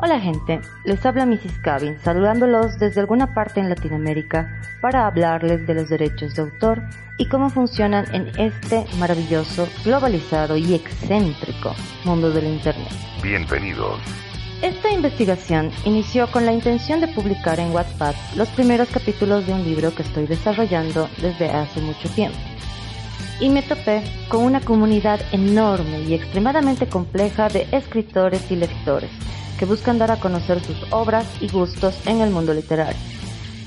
Hola gente, les habla Mrs. Cabin saludándolos desde alguna parte en Latinoamérica para hablarles de los derechos de autor y cómo funcionan en este maravilloso, globalizado y excéntrico mundo del Internet. Bienvenidos. Esta investigación inició con la intención de publicar en Wattpad los primeros capítulos de un libro que estoy desarrollando desde hace mucho tiempo. Y me topé con una comunidad enorme y extremadamente compleja de escritores y lectores que buscan dar a conocer sus obras y gustos en el mundo literario.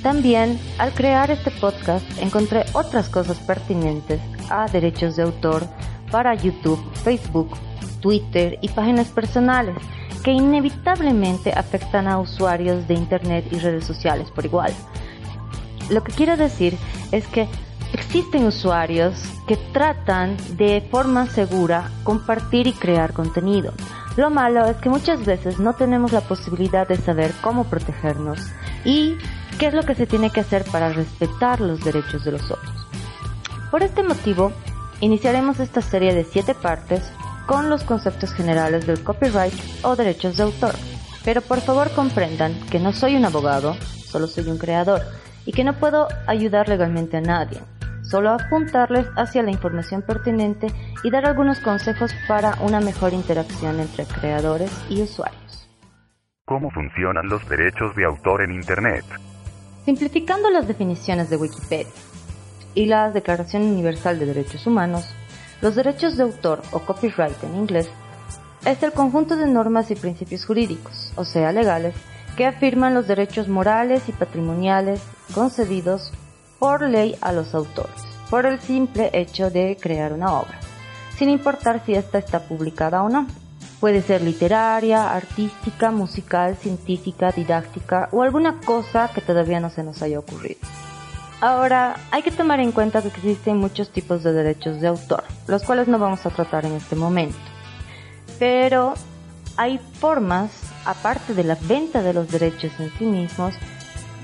También, al crear este podcast, encontré otras cosas pertinentes a derechos de autor para YouTube, Facebook, Twitter y páginas personales que inevitablemente afectan a usuarios de Internet y redes sociales por igual. Lo que quiero decir es que existen usuarios que tratan de forma segura compartir y crear contenido, lo malo es que muchas veces no tenemos la posibilidad de saber cómo protegernos y qué es lo que se tiene que hacer para respetar los derechos de los otros. Por este motivo, iniciaremos esta serie de siete partes con los conceptos generales del copyright o derechos de autor. Pero por favor comprendan que no soy un abogado, solo soy un creador y que no puedo ayudar legalmente a nadie solo apuntarles hacia la información pertinente y dar algunos consejos para una mejor interacción entre creadores y usuarios. ¿Cómo funcionan los derechos de autor en Internet? Simplificando las definiciones de Wikipedia y la Declaración Universal de Derechos Humanos, los derechos de autor o copyright en inglés es el conjunto de normas y principios jurídicos, o sea, legales, que afirman los derechos morales y patrimoniales concedidos por ley a los autores, por el simple hecho de crear una obra, sin importar si ésta está publicada o no. Puede ser literaria, artística, musical, científica, didáctica o alguna cosa que todavía no se nos haya ocurrido. Ahora, hay que tomar en cuenta que existen muchos tipos de derechos de autor, los cuales no vamos a tratar en este momento. Pero hay formas, aparte de la venta de los derechos en sí mismos,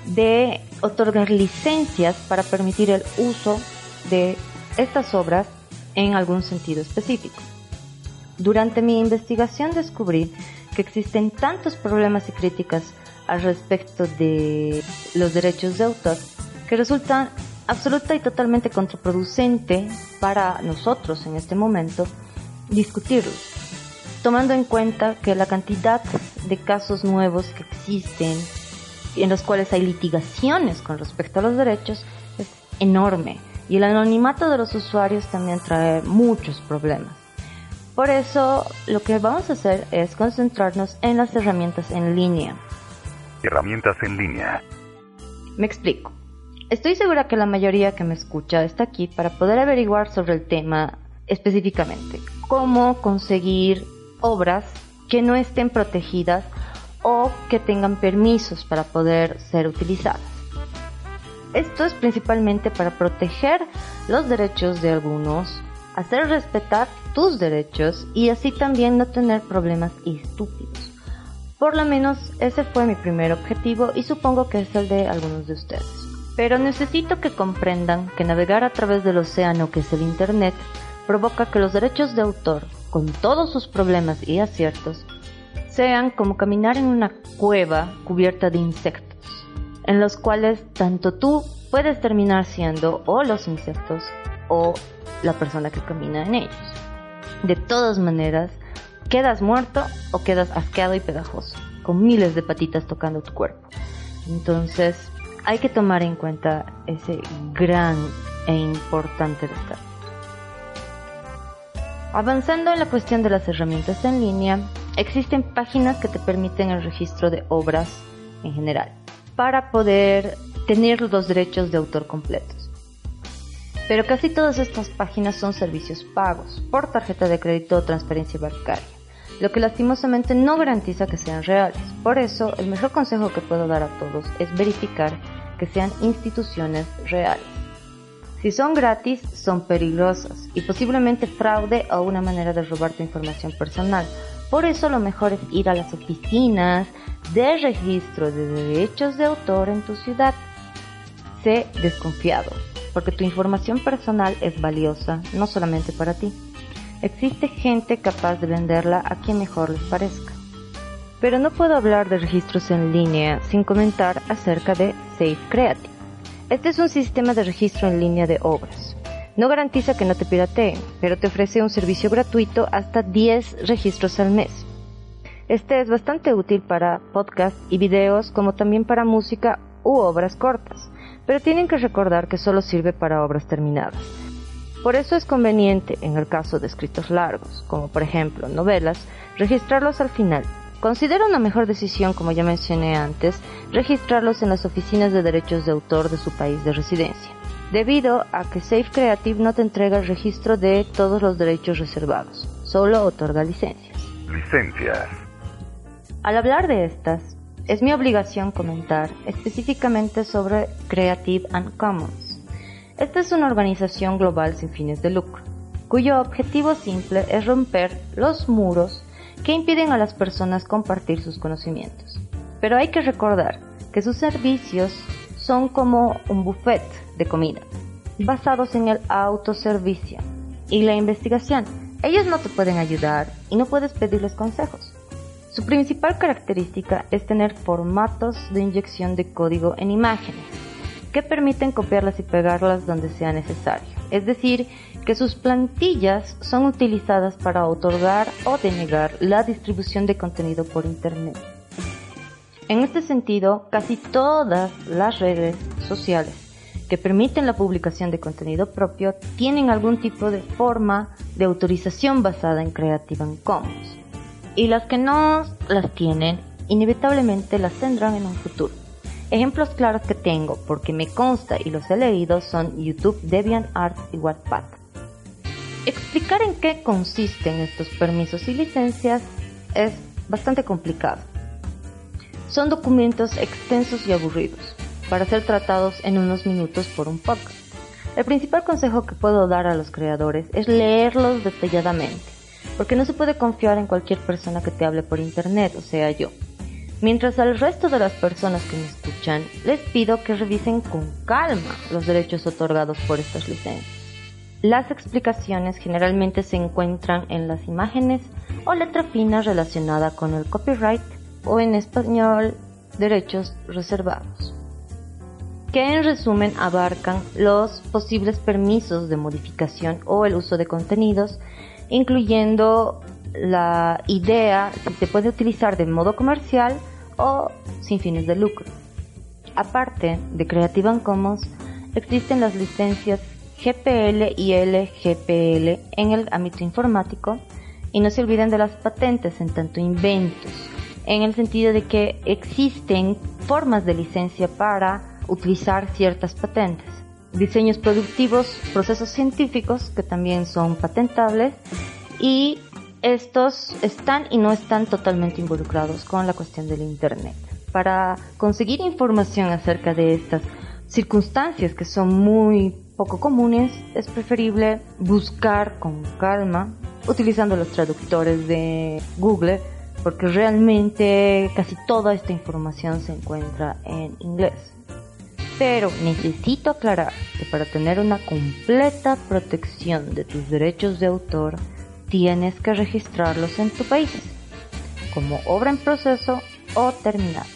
de otorgar licencias para permitir el uso de estas obras en algún sentido específico. Durante mi investigación descubrí que existen tantos problemas y críticas al respecto de los derechos de autor que resultan absoluta y totalmente contraproducente para nosotros en este momento discutirlos, tomando en cuenta que la cantidad de casos nuevos que existen en los cuales hay litigaciones con respecto a los derechos es enorme y el anonimato de los usuarios también trae muchos problemas. Por eso lo que vamos a hacer es concentrarnos en las herramientas en línea. Herramientas en línea. Me explico. Estoy segura que la mayoría que me escucha está aquí para poder averiguar sobre el tema específicamente. Cómo conseguir obras que no estén protegidas o que tengan permisos para poder ser utilizadas. Esto es principalmente para proteger los derechos de algunos, hacer respetar tus derechos y así también no tener problemas estúpidos. Por lo menos ese fue mi primer objetivo y supongo que es el de algunos de ustedes. Pero necesito que comprendan que navegar a través del océano que es el Internet provoca que los derechos de autor, con todos sus problemas y aciertos, sean como caminar en una cueva cubierta de insectos, en los cuales tanto tú puedes terminar siendo o los insectos o la persona que camina en ellos. De todas maneras, quedas muerto o quedas asqueado y pegajoso, con miles de patitas tocando tu cuerpo. Entonces, hay que tomar en cuenta ese gran e importante detalle. Avanzando en la cuestión de las herramientas en línea, existen páginas que te permiten el registro de obras en general para poder tener los derechos de autor completos. Pero casi todas estas páginas son servicios pagos por tarjeta de crédito o transferencia bancaria, lo que lastimosamente no garantiza que sean reales. Por eso, el mejor consejo que puedo dar a todos es verificar que sean instituciones reales. Si son gratis, son peligrosas y posiblemente fraude o una manera de robar tu información personal. Por eso lo mejor es ir a las oficinas de registro de derechos de autor en tu ciudad. Sé desconfiado, porque tu información personal es valiosa, no solamente para ti. Existe gente capaz de venderla a quien mejor les parezca. Pero no puedo hablar de registros en línea sin comentar acerca de Safe Creative. Este es un sistema de registro en línea de obras. No garantiza que no te pirateen, pero te ofrece un servicio gratuito hasta 10 registros al mes. Este es bastante útil para podcasts y videos como también para música u obras cortas, pero tienen que recordar que solo sirve para obras terminadas. Por eso es conveniente, en el caso de escritos largos, como por ejemplo novelas, registrarlos al final Considero una mejor decisión, como ya mencioné antes, registrarlos en las oficinas de derechos de autor de su país de residencia, debido a que Safe Creative no te entrega el registro de todos los derechos reservados, solo otorga licencias. Licencias. Al hablar de estas, es mi obligación comentar específicamente sobre Creative and Commons. Esta es una organización global sin fines de lucro, cuyo objetivo simple es romper los muros que impiden a las personas compartir sus conocimientos. Pero hay que recordar que sus servicios son como un buffet de comida, basados en el autoservicio y la investigación. Ellos no te pueden ayudar y no puedes pedirles consejos. Su principal característica es tener formatos de inyección de código en imágenes, que permiten copiarlas y pegarlas donde sea necesario. Es decir, que sus plantillas son utilizadas para otorgar o denegar la distribución de contenido por Internet. En este sentido, casi todas las redes sociales que permiten la publicación de contenido propio tienen algún tipo de forma de autorización basada en Creative Commons. Y las que no las tienen, inevitablemente las tendrán en un futuro. Ejemplos claros que tengo, porque me consta y los he leído, son YouTube, DeviantArt y Wattpad. Explicar en qué consisten estos permisos y licencias es bastante complicado. Son documentos extensos y aburridos para ser tratados en unos minutos por un podcast. El principal consejo que puedo dar a los creadores es leerlos detalladamente, porque no se puede confiar en cualquier persona que te hable por internet, o sea yo. Mientras al resto de las personas que me escuchan les pido que revisen con calma los derechos otorgados por estas licencias. Las explicaciones generalmente se encuentran en las imágenes o letra fina relacionada con el copyright o en español derechos reservados, que en resumen abarcan los posibles permisos de modificación o el uso de contenidos, incluyendo la idea si se puede utilizar de modo comercial o sin fines de lucro. Aparte de Creative Commons, existen las licencias GPL y LGPL en el ámbito informático y no se olviden de las patentes en tanto inventos, en el sentido de que existen formas de licencia para utilizar ciertas patentes, diseños productivos, procesos científicos que también son patentables y estos están y no están totalmente involucrados con la cuestión del Internet. Para conseguir información acerca de estas circunstancias que son muy poco comunes, es preferible buscar con calma utilizando los traductores de Google porque realmente casi toda esta información se encuentra en inglés. Pero necesito aclarar que para tener una completa protección de tus derechos de autor, tienes que registrarlos en tu país como obra en proceso o terminada.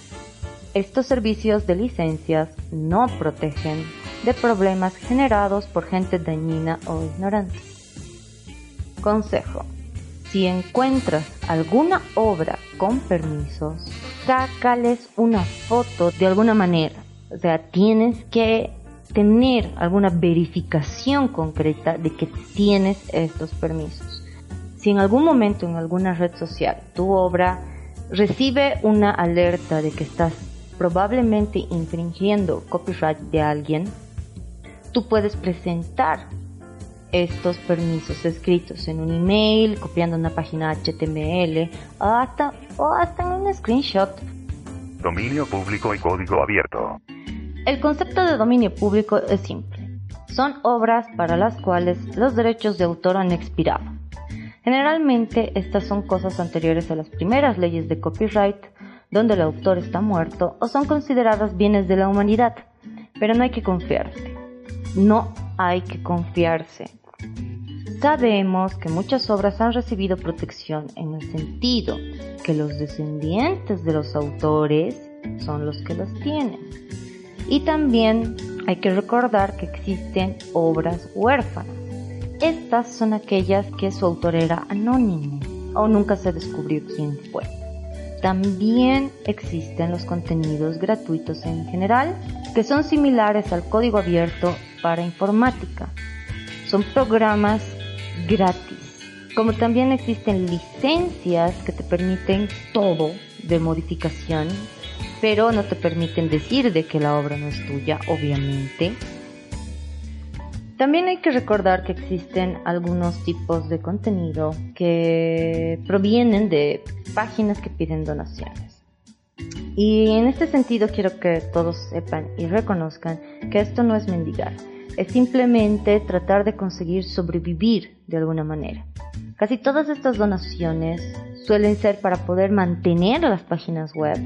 Estos servicios de licencias no protegen de problemas generados por gente dañina o ignorante. Consejo. Si encuentras alguna obra con permisos, sácales una foto de alguna manera. O sea, tienes que tener alguna verificación concreta de que tienes estos permisos. Si en algún momento en alguna red social tu obra recibe una alerta de que estás probablemente infringiendo copyright de alguien, tú puedes presentar estos permisos escritos en un email, copiando una página HTML o hasta, o hasta en un screenshot. Dominio público y código abierto. El concepto de dominio público es simple. Son obras para las cuales los derechos de autor han expirado. Generalmente estas son cosas anteriores a las primeras leyes de copyright, donde el autor está muerto o son consideradas bienes de la humanidad. Pero no hay que confiarse. No hay que confiarse. Sabemos que muchas obras han recibido protección en el sentido que los descendientes de los autores son los que las tienen. Y también hay que recordar que existen obras huérfanas. Estas son aquellas que su autor era anónimo o nunca se descubrió quién fue. También existen los contenidos gratuitos en general, que son similares al código abierto para informática. Son programas gratis. Como también existen licencias que te permiten todo de modificación, pero no te permiten decir de que la obra no es tuya, obviamente. También hay que recordar que existen algunos tipos de contenido que provienen de páginas que piden donaciones. Y en este sentido quiero que todos sepan y reconozcan que esto no es mendigar es simplemente tratar de conseguir sobrevivir de alguna manera. Casi todas estas donaciones suelen ser para poder mantener las páginas web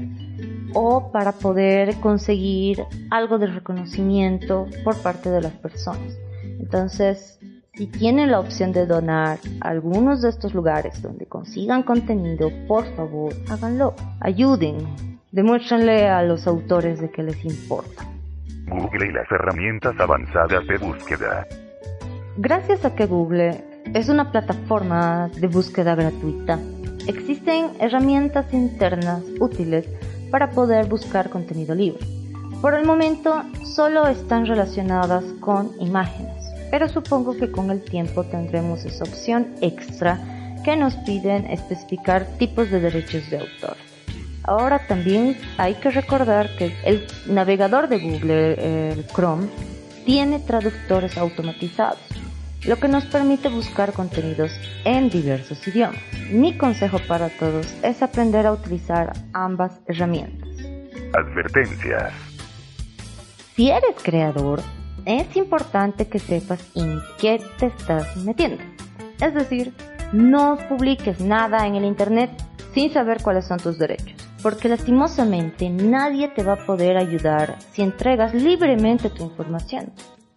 o para poder conseguir algo de reconocimiento por parte de las personas. Entonces, si tienen la opción de donar a algunos de estos lugares donde consigan contenido, por favor, háganlo. Ayuden. Demuéstrenle a los autores de que les importa. Google y las herramientas avanzadas de búsqueda. Gracias a que Google es una plataforma de búsqueda gratuita, existen herramientas internas útiles para poder buscar contenido libre. Por el momento solo están relacionadas con imágenes, pero supongo que con el tiempo tendremos esa opción extra que nos piden especificar tipos de derechos de autor. Ahora también hay que recordar que el navegador de Google, el Chrome, tiene traductores automatizados, lo que nos permite buscar contenidos en diversos idiomas. Mi consejo para todos es aprender a utilizar ambas herramientas. Advertencias. Si eres creador, es importante que sepas en qué te estás metiendo. Es decir, no publiques nada en el Internet sin saber cuáles son tus derechos porque lastimosamente nadie te va a poder ayudar si entregas libremente tu información.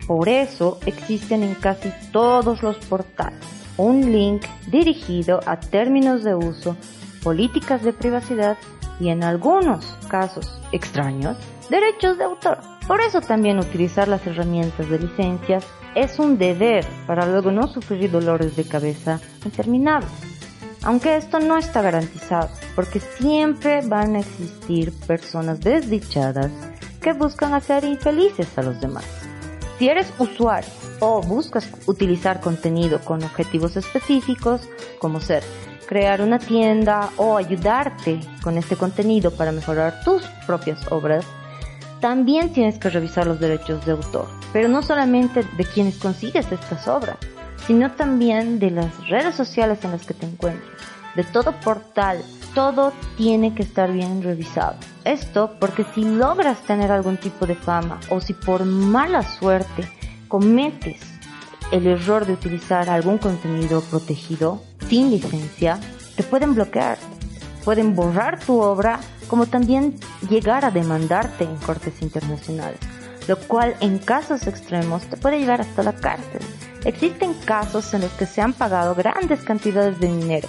Por eso existen en casi todos los portales un link dirigido a términos de uso, políticas de privacidad y en algunos casos extraños, derechos de autor. Por eso también utilizar las herramientas de licencias es un deber para luego no sufrir dolores de cabeza interminables. Aunque esto no está garantizado, porque siempre van a existir personas desdichadas que buscan hacer infelices a los demás. Si eres usuario o buscas utilizar contenido con objetivos específicos, como ser crear una tienda o ayudarte con este contenido para mejorar tus propias obras, también tienes que revisar los derechos de autor, pero no solamente de quienes consigues estas obras, sino también de las redes sociales en las que te encuentras, de todo portal. Todo tiene que estar bien revisado. Esto porque si logras tener algún tipo de fama o si por mala suerte cometes el error de utilizar algún contenido protegido sin licencia, te pueden bloquear, pueden borrar tu obra, como también llegar a demandarte en cortes internacionales, lo cual en casos extremos te puede llevar hasta la cárcel. Existen casos en los que se han pagado grandes cantidades de dinero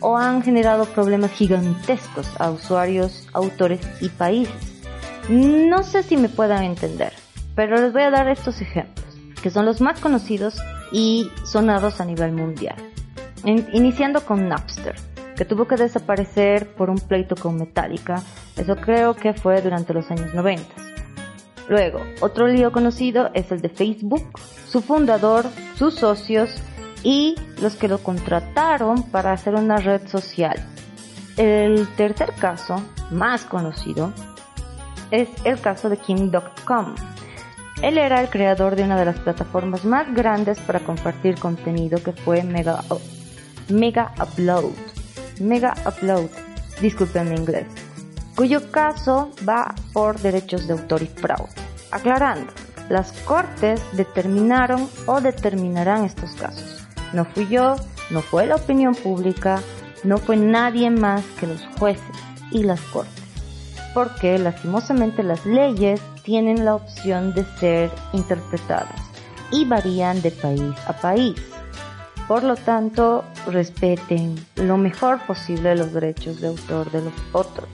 o han generado problemas gigantescos a usuarios, autores y países. No sé si me puedan entender, pero les voy a dar estos ejemplos, que son los más conocidos y sonados a nivel mundial. iniciando con Napster, que tuvo que desaparecer por un pleito con Metallica, eso creo que fue durante los años 90. Luego, otro lío conocido es el de Facebook, su fundador, sus socios y los que lo contrataron para hacer una red social. El tercer caso, más conocido, es el caso de Kim.com, Él era el creador de una de las plataformas más grandes para compartir contenido que fue Mega, Mega Upload. Mega Upload, disculpen mi inglés, cuyo caso va por derechos de autor y fraude. Aclarando, las cortes determinaron o determinarán estos casos. No fui yo, no fue la opinión pública, no fue nadie más que los jueces y las cortes. Porque lastimosamente las leyes tienen la opción de ser interpretadas y varían de país a país. Por lo tanto, respeten lo mejor posible los derechos de autor de los otros.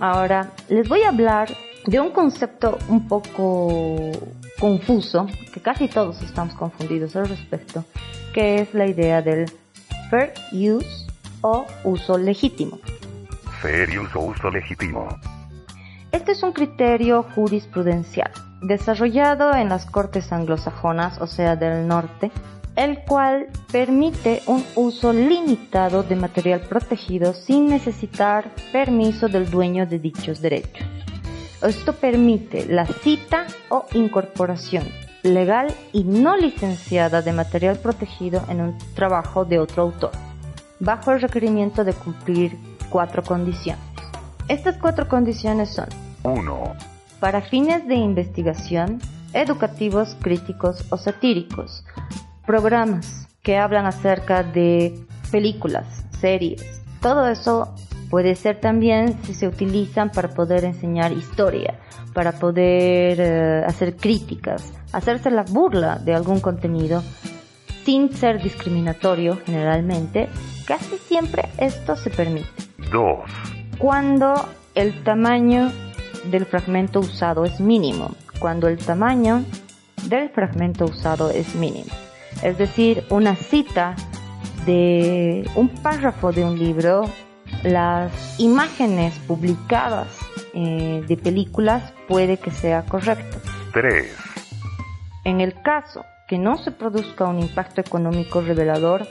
Ahora, les voy a hablar de un concepto un poco confuso, que casi todos estamos confundidos al respecto, que es la idea del fair use o uso legítimo. Fair use o uso legítimo. Este es un criterio jurisprudencial desarrollado en las cortes anglosajonas, o sea, del norte, el cual permite un uso limitado de material protegido sin necesitar permiso del dueño de dichos derechos. Esto permite la cita o incorporación legal y no licenciada de material protegido en un trabajo de otro autor, bajo el requerimiento de cumplir cuatro condiciones. Estas cuatro condiciones son 1. Para fines de investigación, educativos, críticos o satíricos, programas que hablan acerca de películas, series, todo eso Puede ser también si se utilizan para poder enseñar historia, para poder eh, hacer críticas, hacerse la burla de algún contenido sin ser discriminatorio generalmente. Casi siempre esto se permite. 2. Cuando el tamaño del fragmento usado es mínimo. Cuando el tamaño del fragmento usado es mínimo. Es decir, una cita de un párrafo de un libro las imágenes publicadas eh, de películas puede que sea correcto. 3. En el caso que no se produzca un impacto económico revelador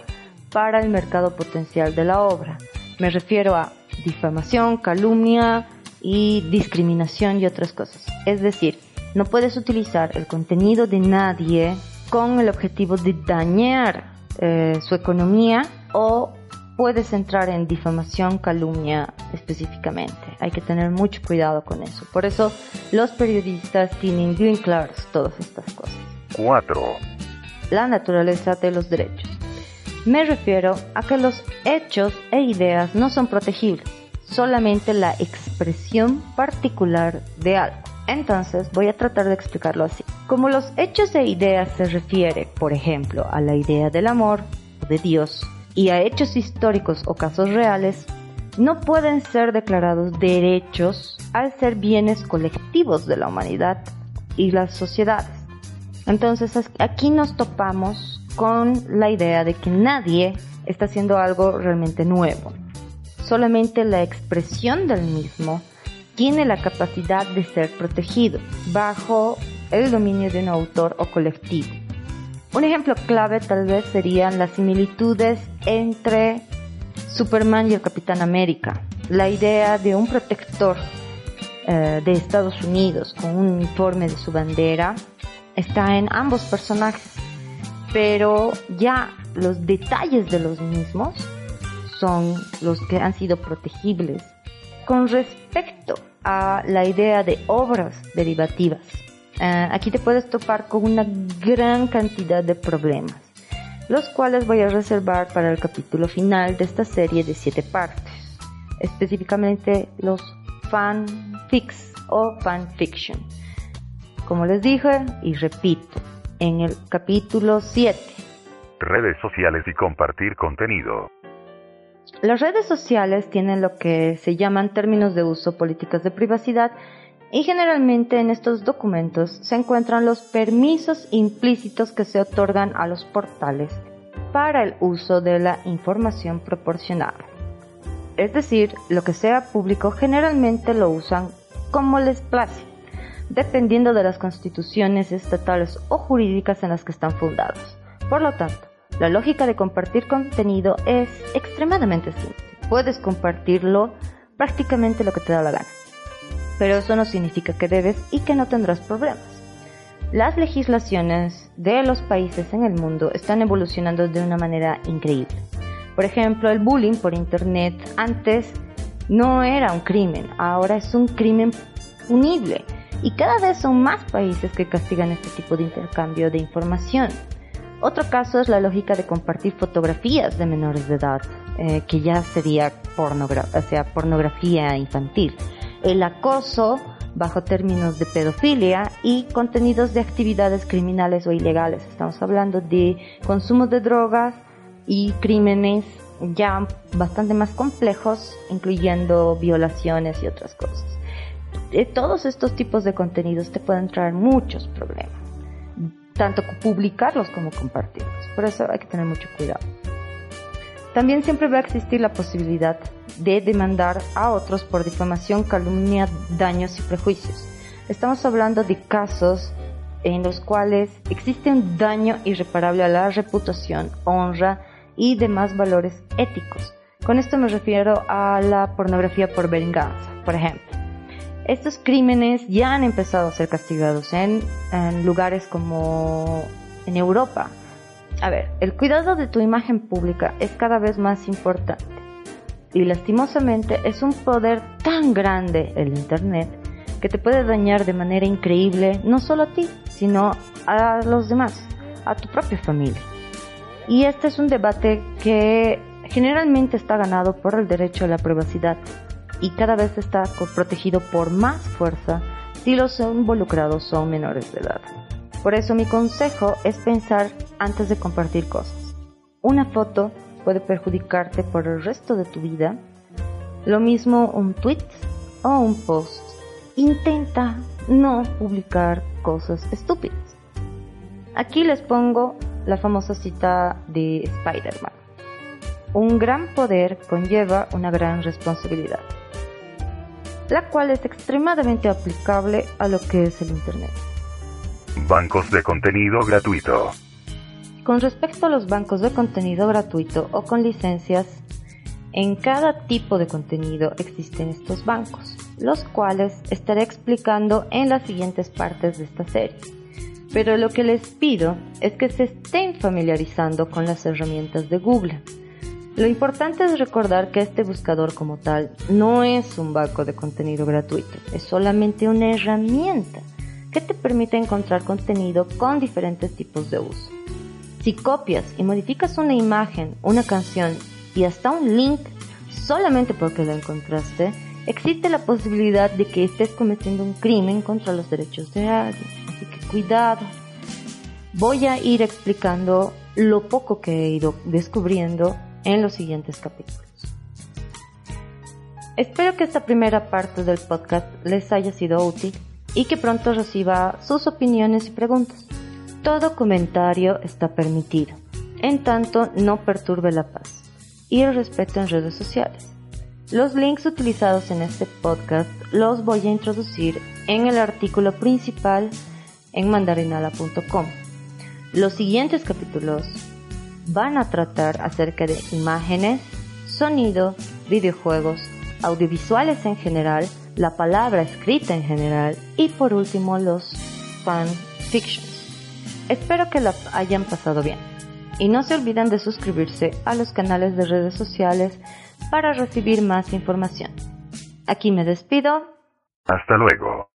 para el mercado potencial de la obra, me refiero a difamación, calumnia y discriminación y otras cosas. Es decir, no puedes utilizar el contenido de nadie con el objetivo de dañar eh, su economía o puedes entrar en difamación, calumnia específicamente. Hay que tener mucho cuidado con eso. Por eso los periodistas tienen bien claras todas estas cosas. 4. La naturaleza de los derechos. Me refiero a que los hechos e ideas no son protegibles, solamente la expresión particular de algo. Entonces voy a tratar de explicarlo así. Como los hechos e ideas se refiere, por ejemplo, a la idea del amor o de Dios, y a hechos históricos o casos reales, no pueden ser declarados derechos al ser bienes colectivos de la humanidad y las sociedades. Entonces aquí nos topamos con la idea de que nadie está haciendo algo realmente nuevo. Solamente la expresión del mismo tiene la capacidad de ser protegido bajo el dominio de un autor o colectivo. Un ejemplo clave tal vez serían las similitudes entre Superman y el Capitán América. La idea de un protector eh, de Estados Unidos con un uniforme de su bandera está en ambos personajes, pero ya los detalles de los mismos son los que han sido protegibles con respecto a la idea de obras derivativas. Eh, aquí te puedes topar con una gran cantidad de problemas, los cuales voy a reservar para el capítulo final de esta serie de siete partes, específicamente los fanfics o fanfiction. Como les dije y repito, en el capítulo 7. Redes sociales y compartir contenido. Las redes sociales tienen lo que se llaman términos de uso políticas de privacidad y generalmente en estos documentos se encuentran los permisos implícitos que se otorgan a los portales para el uso de la información proporcionada. Es decir, lo que sea público generalmente lo usan como les place, dependiendo de las constituciones estatales o jurídicas en las que están fundados. Por lo tanto, la lógica de compartir contenido es extremadamente simple. Puedes compartirlo prácticamente lo que te da la gana pero eso no significa que debes y que no tendrás problemas. Las legislaciones de los países en el mundo están evolucionando de una manera increíble. Por ejemplo, el bullying por Internet antes no era un crimen, ahora es un crimen punible y cada vez son más países que castigan este tipo de intercambio de información. Otro caso es la lógica de compartir fotografías de menores de edad, eh, que ya sería o pornografía infantil. El acoso bajo términos de pedofilia y contenidos de actividades criminales o ilegales. Estamos hablando de consumo de drogas y crímenes ya bastante más complejos, incluyendo violaciones y otras cosas. Todos estos tipos de contenidos te pueden traer muchos problemas, tanto publicarlos como compartirlos. Por eso hay que tener mucho cuidado. También siempre va a existir la posibilidad de demandar a otros por difamación, calumnia, daños y prejuicios. Estamos hablando de casos en los cuales existe un daño irreparable a la reputación, honra y demás valores éticos. Con esto me refiero a la pornografía por venganza, por ejemplo. Estos crímenes ya han empezado a ser castigados en, en lugares como en Europa. A ver, el cuidado de tu imagen pública es cada vez más importante y lastimosamente es un poder tan grande el Internet que te puede dañar de manera increíble no solo a ti, sino a los demás, a tu propia familia. Y este es un debate que generalmente está ganado por el derecho a la privacidad y cada vez está protegido por más fuerza si los involucrados son menores de edad. Por eso mi consejo es pensar antes de compartir cosas. Una foto puede perjudicarte por el resto de tu vida. Lo mismo un tweet o un post. Intenta no publicar cosas estúpidas. Aquí les pongo la famosa cita de Spider-Man. Un gran poder conlleva una gran responsabilidad, la cual es extremadamente aplicable a lo que es el Internet. Bancos de contenido gratuito. Con respecto a los bancos de contenido gratuito o con licencias, en cada tipo de contenido existen estos bancos, los cuales estaré explicando en las siguientes partes de esta serie. Pero lo que les pido es que se estén familiarizando con las herramientas de Google. Lo importante es recordar que este buscador como tal no es un banco de contenido gratuito, es solamente una herramienta que te permite encontrar contenido con diferentes tipos de uso. Si copias y modificas una imagen, una canción y hasta un link solamente porque lo encontraste, existe la posibilidad de que estés cometiendo un crimen contra los derechos de alguien. Así que cuidado. Voy a ir explicando lo poco que he ido descubriendo en los siguientes capítulos. Espero que esta primera parte del podcast les haya sido útil y que pronto reciba sus opiniones y preguntas. Todo comentario está permitido, en tanto no perturbe la paz y el respeto en redes sociales. Los links utilizados en este podcast los voy a introducir en el artículo principal en mandarinala.com. Los siguientes capítulos van a tratar acerca de imágenes, sonido, videojuegos, audiovisuales en general, la palabra escrita en general y por último los fanfictions. Espero que la hayan pasado bien. Y no se olviden de suscribirse a los canales de redes sociales para recibir más información. Aquí me despido. Hasta luego.